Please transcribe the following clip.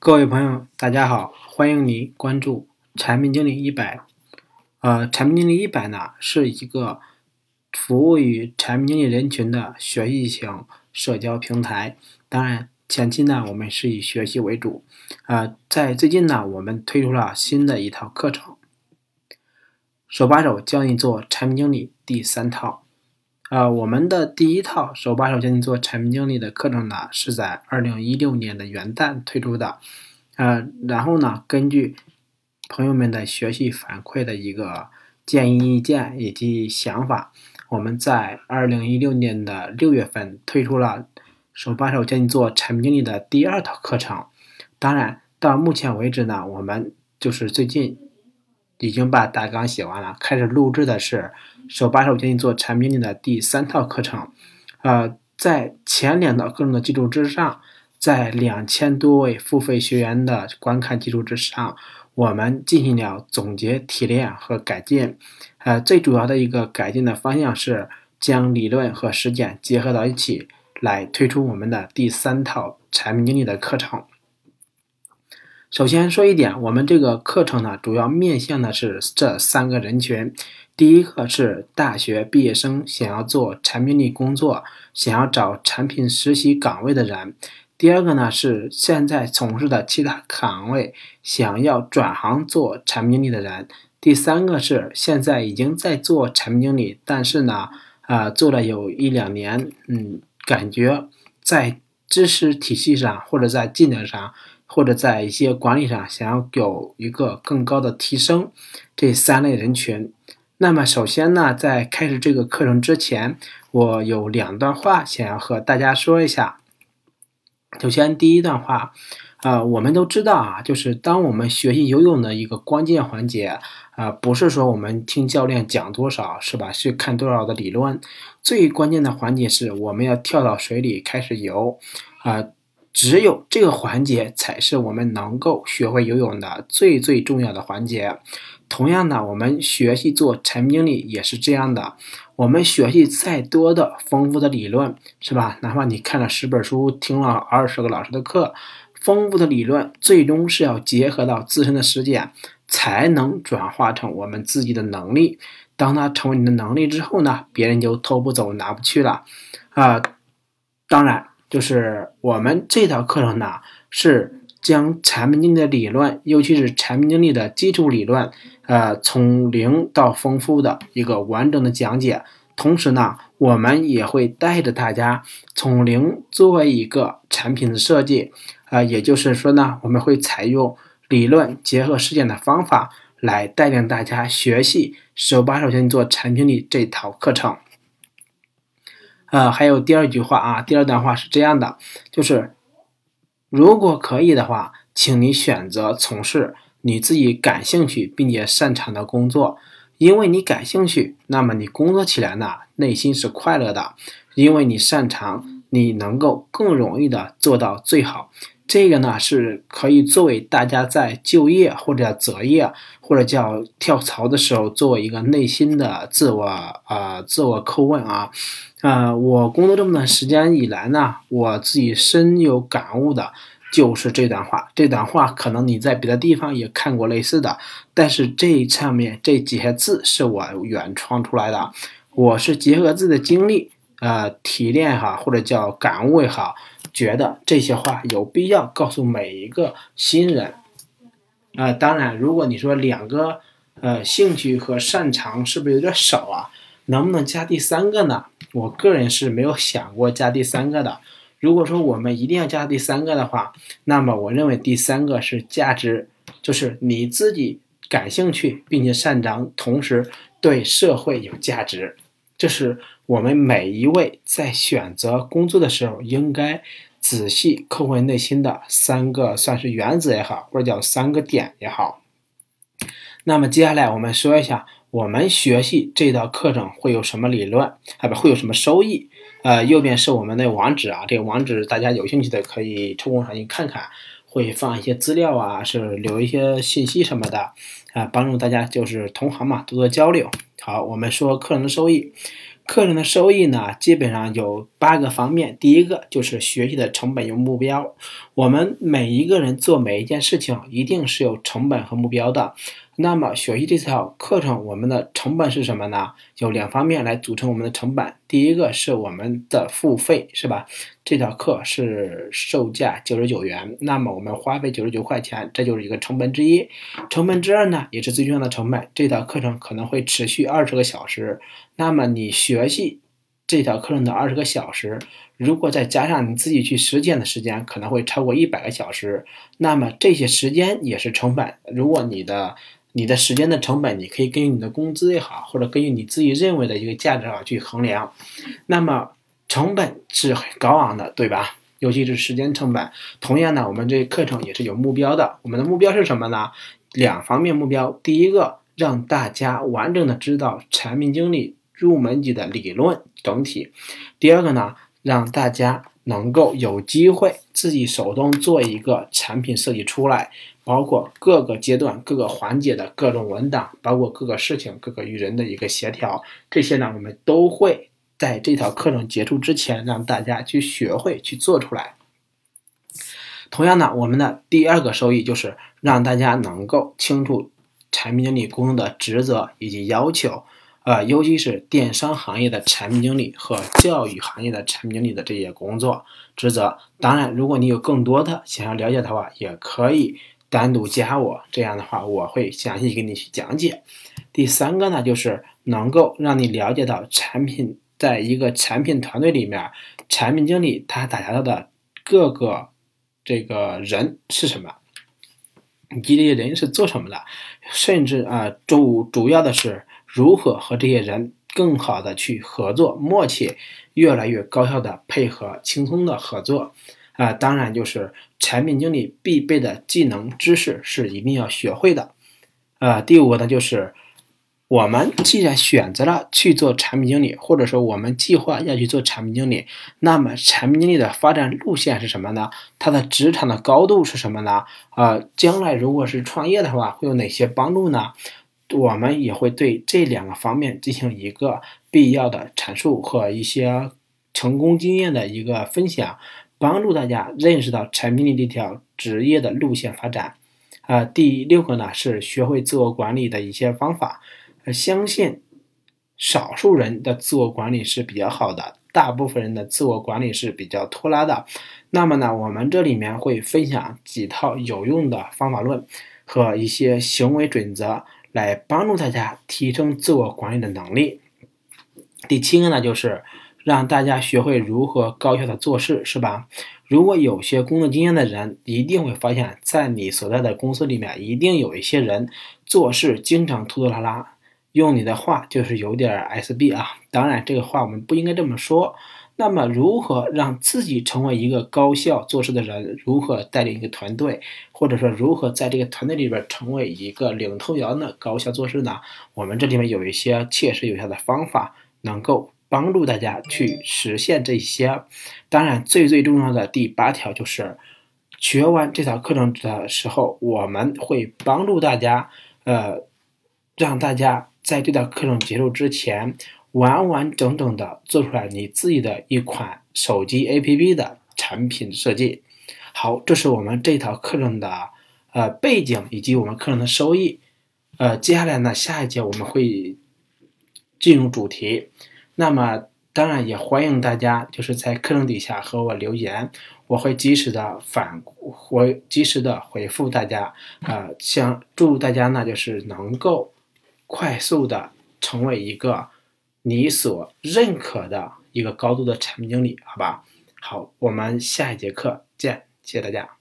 各位朋友，大家好，欢迎你关注产品经理一百。呃，产品经理一百呢，是一个服务于产品经理人群的学习型社交平台。当然，前期呢，我们是以学习为主。呃，在最近呢，我们推出了新的一套课程，手把手教你做产品经理第三套。呃，我们的第一套手把手教你做产品经理的课程呢，是在二零一六年的元旦推出的。呃，然后呢，根据朋友们的学习反馈的一个建议意见以及想法，我们在二零一六年的六月份推出了手把手教你做产品经理的第二套课程。当然，到目前为止呢，我们就是最近。已经把大纲写完了，开始录制的是手把手教你做产品经理的第三套课程。呃，在前两套课程的基础之上，在两千多位付费学员的观看基础之上，我们进行了总结提炼和改进。呃，最主要的一个改进的方向是将理论和实践结合到一起，来推出我们的第三套产品经理的课程。首先说一点，我们这个课程呢，主要面向的是这三个人群。第一个是大学毕业生想要做产品力工作，想要找产品实习岗位的人；第二个呢是现在从事的其他岗位，想要转行做产品经理的人；第三个是现在已经在做产品经理，但是呢，啊，做了有一两年，嗯，感觉在知识体系上或者在技能上。或者在一些管理上想要有一个更高的提升，这三类人群。那么首先呢，在开始这个课程之前，我有两段话想要和大家说一下。首先，第一段话，呃，我们都知道啊，就是当我们学习游泳的一个关键环节，啊，不是说我们听教练讲多少，是吧？去看多少的理论，最关键的环节是我们要跳到水里开始游，啊。只有这个环节才是我们能够学会游泳的最最重要的环节。同样的，我们学习做产品经理也是这样的。我们学习再多的丰富的理论，是吧？哪怕你看了十本书，听了二十个老师的课，丰富的理论最终是要结合到自身的实践，才能转化成我们自己的能力。当它成为你的能力之后呢，别人就偷不走、拿不去了。啊，当然。就是我们这套课程呢，是将产品经理的理论，尤其是产品经理的基础理论，呃，从零到丰富的一个完整的讲解。同时呢，我们也会带着大家从零作为一个产品的设计，啊，也就是说呢，我们会采用理论结合实践的方法来带领大家学习手把手教你做产品力这套课程。呃，还有第二句话啊，第二段话是这样的，就是如果可以的话，请你选择从事你自己感兴趣并且擅长的工作，因为你感兴趣，那么你工作起来呢，内心是快乐的，因为你擅长，你能够更容易的做到最好。这个呢是可以作为大家在就业或者择业或者叫跳槽的时候，作为一个内心的自我啊自我叩问啊。啊，我工作这么段时间以来呢，我自己深有感悟的就是这段话。这段话可能你在别的地方也看过类似的，但是这上面这几些字是我原创出来的。我是结合自己的经历，呃，提炼哈，或者叫感悟也好，觉得这些话有必要告诉每一个新人。啊，当然，如果你说两个呃兴趣和擅长是不是有点少啊？能不能加第三个呢？我个人是没有想过加第三个的。如果说我们一定要加第三个的话，那么我认为第三个是价值，就是你自己感兴趣并且擅长，同时对社会有价值。这是我们每一位在选择工作的时候应该仔细叩问内心的三个，算是原则也好，或者叫三个点也好。那么接下来我们说一下。我们学习这道课程会有什么理论啊？不会有什么收益？呃，右边是我们的网址啊，这个网址大家有兴趣的可以抽空上去看看，会放一些资料啊，是留一些信息什么的啊，帮助大家就是同行嘛，多多交流。好，我们说课程的收益，课程的收益呢，基本上有八个方面。第一个就是学习的成本有目标。我们每一个人做每一件事情，一定是有成本和目标的。那么学习这套课程，我们的成本是什么呢？有两方面来组成我们的成本。第一个是我们的付费，是吧？这套课是售价九十九元，那么我们花费九十九块钱，这就是一个成本之一。成本之二呢，也是最重要的成本。这套课程可能会持续二十个小时，那么你学习这套课程的二十个小时，如果再加上你自己去实践的时间，可能会超过一百个小时。那么这些时间也是成本。如果你的你的时间的成本，你可以根据你的工资也好，或者根据你自己认为的一个价值啊去衡量。那么成本是很高昂的，对吧？尤其是时间成本。同样呢，我们这课程也是有目标的。我们的目标是什么呢？两方面目标。第一个，让大家完整的知道产品经理入门级的理论整体。第二个呢，让大家能够有机会自己手动做一个产品设计出来。包括各个阶段、各个环节的各种文档，包括各个事情、各个与人的一个协调，这些呢，我们都会在这套课程结束之前让大家去学会去做出来。同样呢，我们的第二个收益就是让大家能够清楚产品经理工作的职责以及要求，呃，尤其是电商行业的产品经理和教育行业的产品经理的这些工作职责。当然，如果你有更多的想要了解的话，也可以。单独加我，这样的话我会详细给你去讲解。第三个呢，就是能够让你了解到产品在一个产品团队里面，产品经理他打交道的各个这个人是什么，以及这些人是做什么的，甚至啊主主要的是如何和这些人更好的去合作，默契越来越高效的配合，轻松的合作。啊，当然就是产品经理必备的技能知识是一定要学会的。呃，第五个呢，就是我们既然选择了去做产品经理，或者说我们计划要去做产品经理，那么产品经理的发展路线是什么呢？他的职场的高度是什么呢？呃，将来如果是创业的话，会有哪些帮助呢？我们也会对这两个方面进行一个必要的阐述和一些成功经验的一个分享。帮助大家认识到产品力这条职业的路线发展，啊，第六个呢是学会自我管理的一些方法。相信少数人的自我管理是比较好的，大部分人的自我管理是比较拖拉的。那么呢，我们这里面会分享几套有用的方法论和一些行为准则，来帮助大家提升自我管理的能力。第七个呢就是。让大家学会如何高效的做事，是吧？如果有些工作经验的人，一定会发现，在你所在的公司里面，一定有一些人做事经常拖拖拉拉。用你的话就是有点 SB 啊。当然，这个话我们不应该这么说。那么，如何让自己成为一个高效做事的人？如何带领一个团队，或者说如何在这个团队里边成为一个领头羊的高效做事呢？我们这里面有一些切实有效的方法，能够。帮助大家去实现这些，当然最最重要的第八条就是学完这套课程的时候，我们会帮助大家，呃，让大家在这套课程结束之前，完完整整的做出来你自己的一款手机 APP 的产品设计。好，这是我们这套课程的呃背景以及我们课程的收益。呃，接下来呢，下一节我们会进入主题。那么，当然也欢迎大家就是在课程底下和我留言，我会及时的反，回及时的回复大家。呃，想祝大家呢，就是能够快速的成为一个你所认可的一个高度的产品经理，好吧？好，我们下一节课见，谢谢大家。